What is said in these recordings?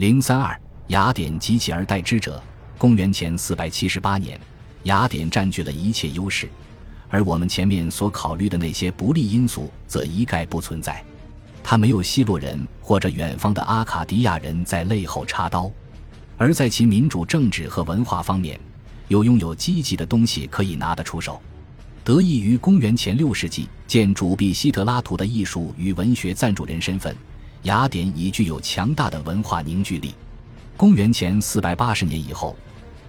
零三二，雅典及其而代之者。公元前四百七十八年，雅典占据了一切优势，而我们前面所考虑的那些不利因素则一概不存在。他没有希洛人或者远方的阿卡迪亚人在背后插刀，而在其民主政治和文化方面，又拥有积极的东西可以拿得出手。得益于公元前六世纪建主毕希特拉图的艺术与文学赞助人身份，雅典已具有强大的文化凝聚力。公元前四百八十年以后，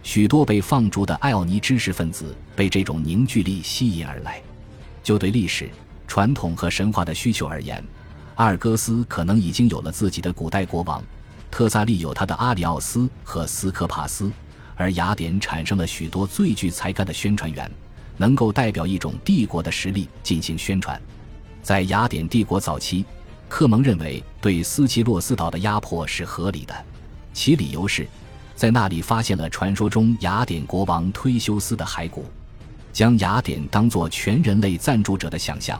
许多被放逐的艾奥尼知识分子被这种凝聚力吸引而来。就对历史、传统和神话的需求而言，阿尔戈斯可能已经有了自己的古代国王，特萨利有他的阿里奥斯和斯科帕斯，而雅典产生了许多最具才干的宣传员。能够代表一种帝国的实力进行宣传。在雅典帝国早期，克蒙认为对斯奇洛斯岛的压迫是合理的，其理由是，在那里发现了传说中雅典国王忒修斯的骸骨，将雅典当作全人类赞助者的想象，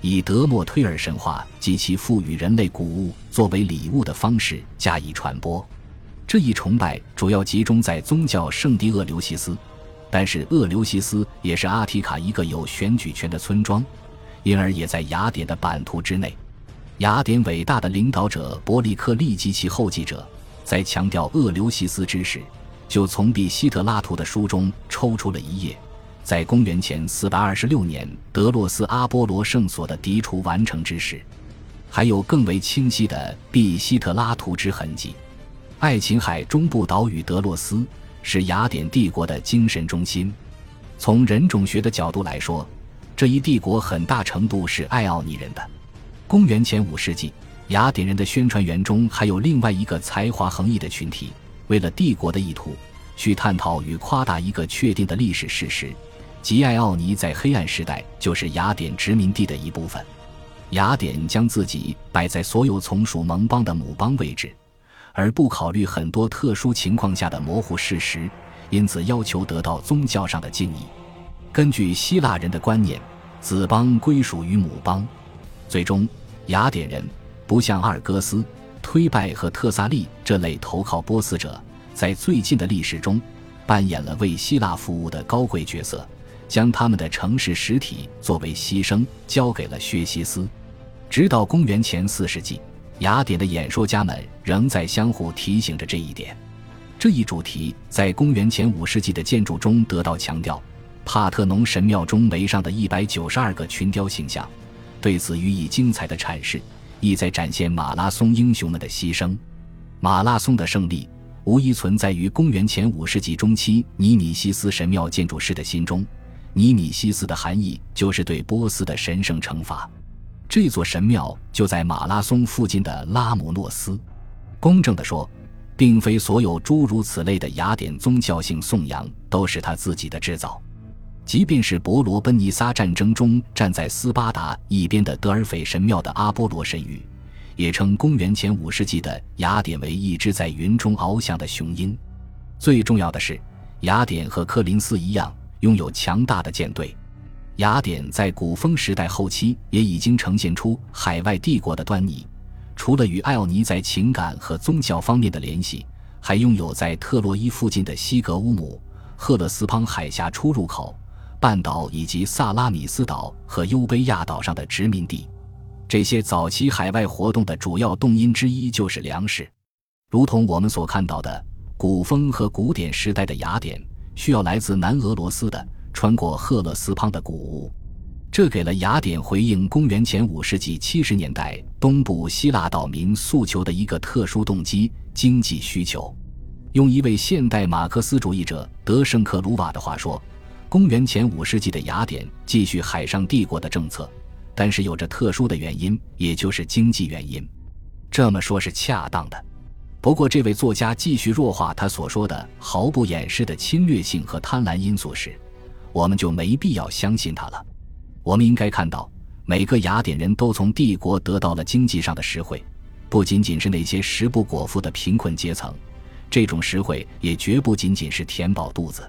以德莫忒尔神话及其赋予人类谷物作为礼物的方式加以传播。这一崇拜主要集中在宗教圣地厄留西斯。但是厄留西斯也是阿提卡一个有选举权的村庄，因而也在雅典的版图之内。雅典伟大的领导者伯里克利及其后继者，在强调厄留西斯之时，就从毕希特拉图的书中抽出了一页，在公元前四百二十六年德洛斯阿波罗圣所的涤除完成之时，还有更为清晰的毕希特拉图之痕迹。爱琴海中部岛屿德洛斯。是雅典帝国的精神中心。从人种学的角度来说，这一帝国很大程度是爱奥尼人的。公元前五世纪，雅典人的宣传员中还有另外一个才华横溢的群体，为了帝国的意图，去探讨与夸大一个确定的历史事实，即爱奥尼在黑暗时代就是雅典殖民地的一部分。雅典将自己摆在所有从属盟邦的母邦位置。而不考虑很多特殊情况下的模糊事实，因此要求得到宗教上的敬意。根据希腊人的观念，子邦归属于母邦。最终，雅典人不像阿尔戈斯、推拜和特萨利这类投靠波斯者，在最近的历史中扮演了为希腊服务的高贵角色，将他们的城市实体作为牺牲交给了薛西斯。直到公元前四世纪。雅典的演说家们仍在相互提醒着这一点。这一主题在公元前五世纪的建筑中得到强调。帕特农神庙中围上的一百九十二个群雕形象，对此予以精彩的阐释，意在展现马拉松英雄们的牺牲。马拉松的胜利无疑存在于公元前五世纪中期尼米西斯神庙建筑师的心中。尼米西斯的含义就是对波斯的神圣惩罚。这座神庙就在马拉松附近的拉姆诺斯。公正地说，并非所有诸如此类的雅典宗教性颂扬都是他自己的制造。即便是伯罗奔尼撒战争中站在斯巴达一边的德尔斐神庙的阿波罗神谕，也称公元前五世纪的雅典为一只在云中翱翔的雄鹰。最重要的是，雅典和科林斯一样，拥有强大的舰队。雅典在古风时代后期也已经呈现出海外帝国的端倪，除了与艾奥尼在情感和宗教方面的联系，还拥有在特洛伊附近的西格乌姆、赫勒斯滂海峡出入口、半岛以及萨拉米斯岛和优卑亚岛上的殖民地。这些早期海外活动的主要动因之一就是粮食，如同我们所看到的，古风和古典时代的雅典需要来自南俄罗斯的。穿过赫勒斯滂的谷物，这给了雅典回应公元前五世纪七十年代东部希腊岛民诉求的一个特殊动机——经济需求。用一位现代马克思主义者德圣克鲁瓦的话说，公元前五世纪的雅典继续海上帝国的政策，但是有着特殊的原因，也就是经济原因。这么说是恰当的。不过，这位作家继续弱化他所说的毫不掩饰的侵略性和贪婪因素时。我们就没必要相信他了。我们应该看到，每个雅典人都从帝国得到了经济上的实惠，不仅仅是那些食不果腹的贫困阶层，这种实惠也绝不仅仅是填饱肚子。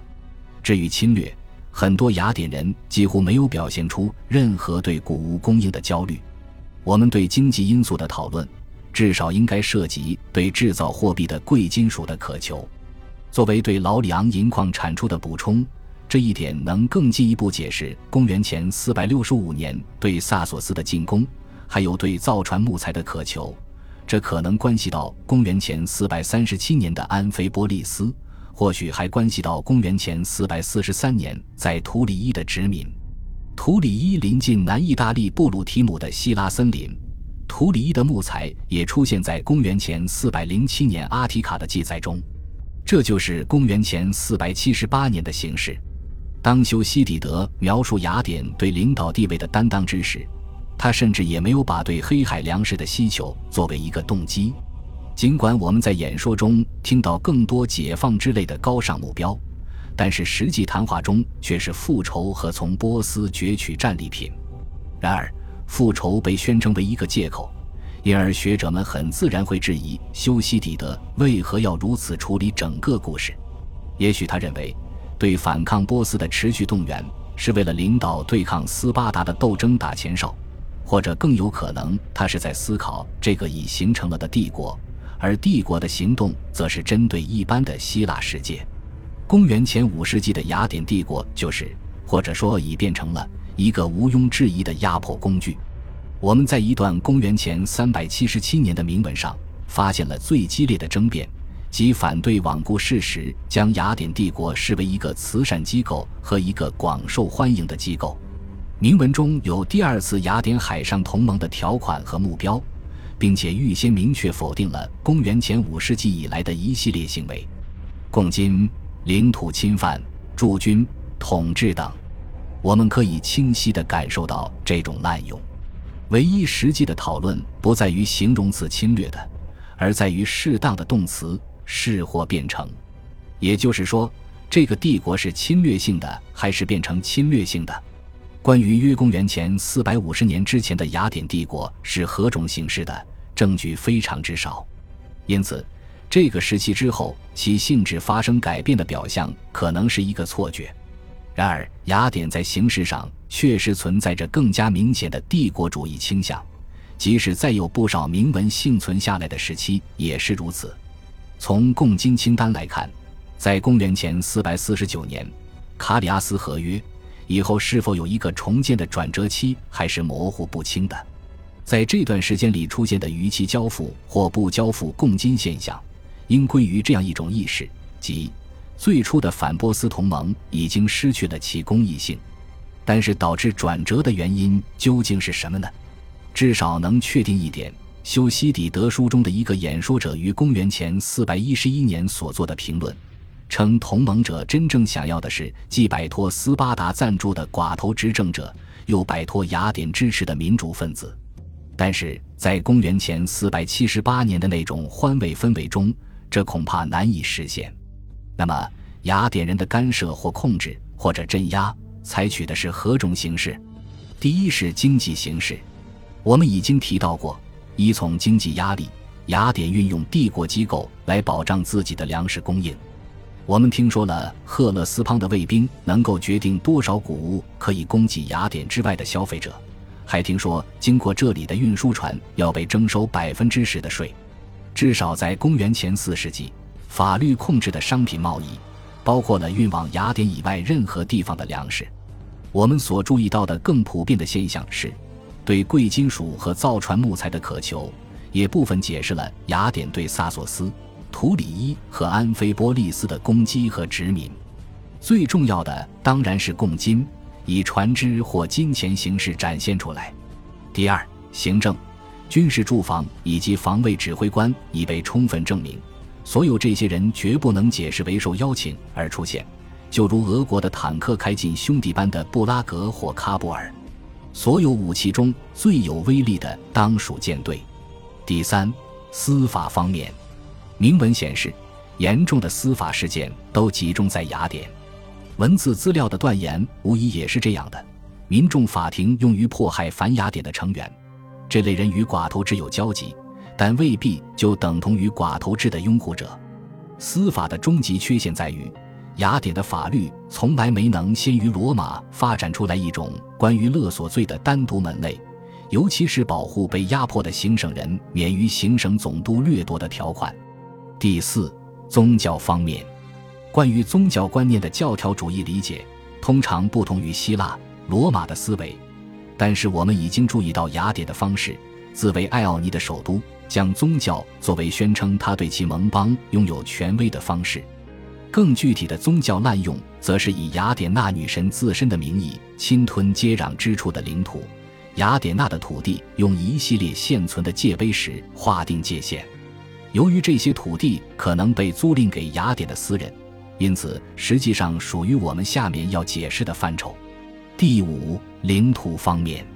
至于侵略，很多雅典人几乎没有表现出任何对谷物供应的焦虑。我们对经济因素的讨论，至少应该涉及对制造货币的贵金属的渴求。作为对劳里昂银矿产出的补充，这一点能更进一步解释公元前465年对萨索斯的进攻，还有对造船木材的渴求。这可能关系到公元前437年的安菲波利斯，或许还关系到公元前443年在图里伊的殖民。图里伊临近南意大利布鲁提姆的希拉森林，图里伊的木材也出现在公元前407年阿提卡的记载中。这就是公元前478年的形势。当修昔底德描述雅典对领导地位的担当之时，他甚至也没有把对黑海粮食的需求作为一个动机。尽管我们在演说中听到更多解放之类的高尚目标。但是实际谈话中却是复仇和从波斯攫取战利品。然而，复仇被宣称为一个借口，因而学者们很自然会质疑修昔底德为何要如此处理整个故事。也许他认为，对反抗波斯的持续动员是为了领导对抗斯巴达的斗争打前哨，或者更有可能，他是在思考这个已形成了的帝国，而帝国的行动则是针对一般的希腊世界。公元前五世纪的雅典帝国就是，或者说已变成了一个毋庸置疑的压迫工具。我们在一段公元前三百七十七年的铭文上发现了最激烈的争辩，即反对罔顾事实，将雅典帝国视为一个慈善机构和一个广受欢迎的机构。铭文中有第二次雅典海上同盟的条款和目标，并且预先明确否定了公元前五世纪以来的一系列行为，共今。领土侵犯、驻军、统治等，我们可以清晰地感受到这种滥用。唯一实际的讨论不在于形容词“侵略”的，而在于适当的动词“是”或“变成”。也就是说，这个帝国是侵略性的还是变成侵略性的？关于约公元前四百五十年之前的雅典帝国是何种形式的，证据非常之少。因此。这个时期之后，其性质发生改变的表象可能是一个错觉。然而，雅典在形式上确实存在着更加明显的帝国主义倾向，即使再有不少铭文幸存下来的时期也是如此。从共金清单来看，在公元前449年卡里阿斯合约以后，是否有一个重建的转折期还是模糊不清的。在这段时间里出现的逾期交付或不交付贡金现象。应归于这样一种意识，即最初的反波斯同盟已经失去了其公益性。但是导致转折的原因究竟是什么呢？至少能确定一点：修昔底德书中的一个演说者于公元前411年所做的评论，称同盟者真正想要的是既摆脱斯巴达赞助的寡头执政者，又摆脱雅典支持的民主分子。但是在公元前478年的那种欢慰氛围中，这恐怕难以实现。那么，雅典人的干涉或控制或者镇压采取的是何种形式？第一是经济形式。我们已经提到过，依从经济压力，雅典运用帝国机构来保障自己的粮食供应。我们听说了赫勒斯滂的卫兵能够决定多少谷物可以供给雅典之外的消费者，还听说经过这里的运输船要被征收百分之十的税。至少在公元前四世纪，法律控制的商品贸易，包括了运往雅典以外任何地方的粮食。我们所注意到的更普遍的现象是，对贵金属和造船木材的渴求，也部分解释了雅典对萨索斯、图里伊和安菲波利斯的攻击和殖民。最重要的当然是贡金，以船只或金钱形式展现出来。第二，行政。军事驻防以及防卫指挥官已被充分证明，所有这些人绝不能解释为受邀请而出现，就如俄国的坦克开进兄弟班的布拉格或喀布尔。所有武器中最有威力的当属舰队。第三，司法方面，明文显示，严重的司法事件都集中在雅典。文字资料的断言无疑也是这样的。民众法庭用于迫害反雅典的成员。这类人与寡头制有交集，但未必就等同于寡头制的拥护者。司法的终极缺陷在于，雅典的法律从来没能先于罗马发展出来一种关于勒索罪的单独门类，尤其是保护被压迫的行省人免于行省总督掠夺的条款。第四，宗教方面，关于宗教观念的教条主义理解通常不同于希腊、罗马的思维，但是我们已经注意到雅典的方式，自为爱奥尼的首都，将宗教作为宣称他对其盟邦拥有权威的方式。更具体的宗教滥用，则是以雅典娜女神自身的名义侵吞接壤之处的领土。雅典娜的土地用一系列现存的界碑石划定界限。由于这些土地可能被租赁给雅典的私人，因此实际上属于我们下面要解释的范畴。第五，领土方面，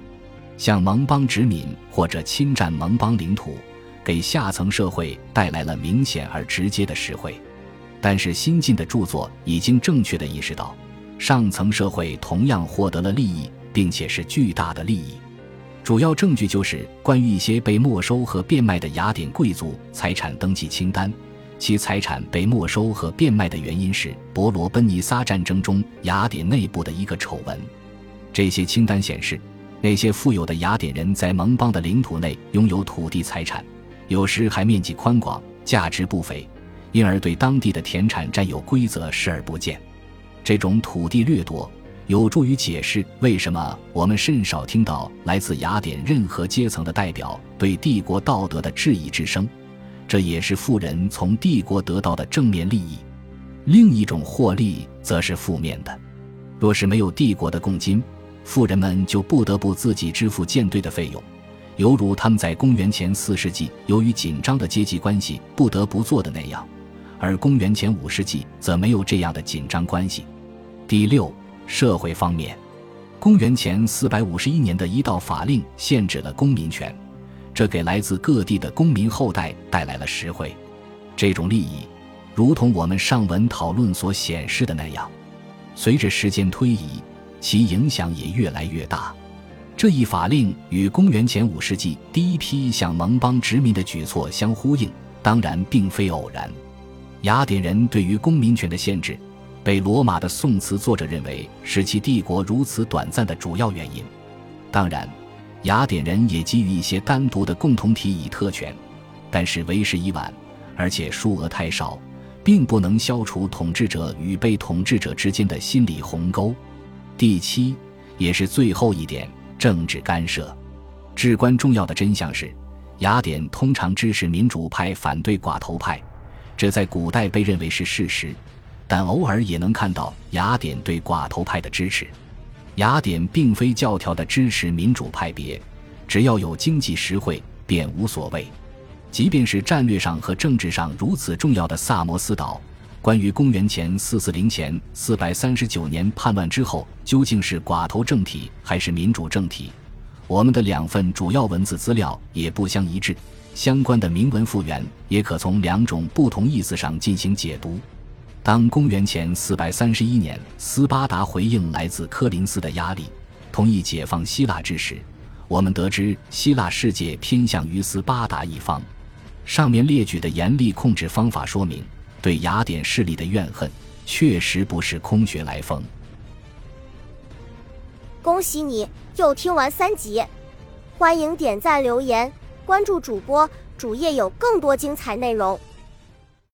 向盟邦殖民或者侵占盟邦领土，给下层社会带来了明显而直接的实惠。但是新近的著作已经正确地意识到，上层社会同样获得了利益，并且是巨大的利益。主要证据就是关于一些被没收和变卖的雅典贵族财产登记清单，其财产被没收和变卖的原因是伯罗奔尼撒战争中雅典内部的一个丑闻。这些清单显示，那些富有的雅典人在盟邦的领土内拥有土地财产，有时还面积宽广，价值不菲。因而对当地的田产占有规则视而不见，这种土地掠夺有助于解释为什么我们甚少听到来自雅典任何阶层的代表对帝国道德的质疑之声。这也是富人从帝国得到的正面利益。另一种获利则是负面的。若是没有帝国的贡金，富人们就不得不自己支付舰队的费用，犹如他们在公元前四世纪由于紧张的阶级关系不得不做的那样。而公元前五世纪则没有这样的紧张关系。第六，社会方面，公元前四百五十一年的一道法令限制了公民权，这给来自各地的公民后代带来了实惠。这种利益，如同我们上文讨论所显示的那样，随着时间推移，其影响也越来越大。这一法令与公元前五世纪第一批向盟邦殖民的举措相呼应，当然并非偶然。雅典人对于公民权的限制，被罗马的宋词作者认为是其帝国如此短暂的主要原因。当然，雅典人也给予一些单独的共同体以特权，但是为时已晚，而且数额太少，并不能消除统治者与被统治者之间的心理鸿沟。第七，也是最后一点，政治干涉。至关重要的真相是，雅典通常支持民主派，反对寡头派。这在古代被认为是事实，但偶尔也能看到雅典对寡头派的支持。雅典并非教条的支持民主派别，只要有经济实惠便无所谓。即便是战略上和政治上如此重要的萨摩斯岛，关于公元前四四零前四百三十九年叛乱之后究竟是寡头政体还是民主政体，我们的两份主要文字资料也不相一致。相关的铭文复原也可从两种不同意思上进行解读。当公元前四百三十一年斯巴达回应来自科林斯的压力，同意解放希腊之时，我们得知希腊世界偏向于斯巴达一方。上面列举的严厉控制方法说明，对雅典势力的怨恨确实不是空穴来风。恭喜你又听完三集，欢迎点赞留言。关注主播，主页有更多精彩内容。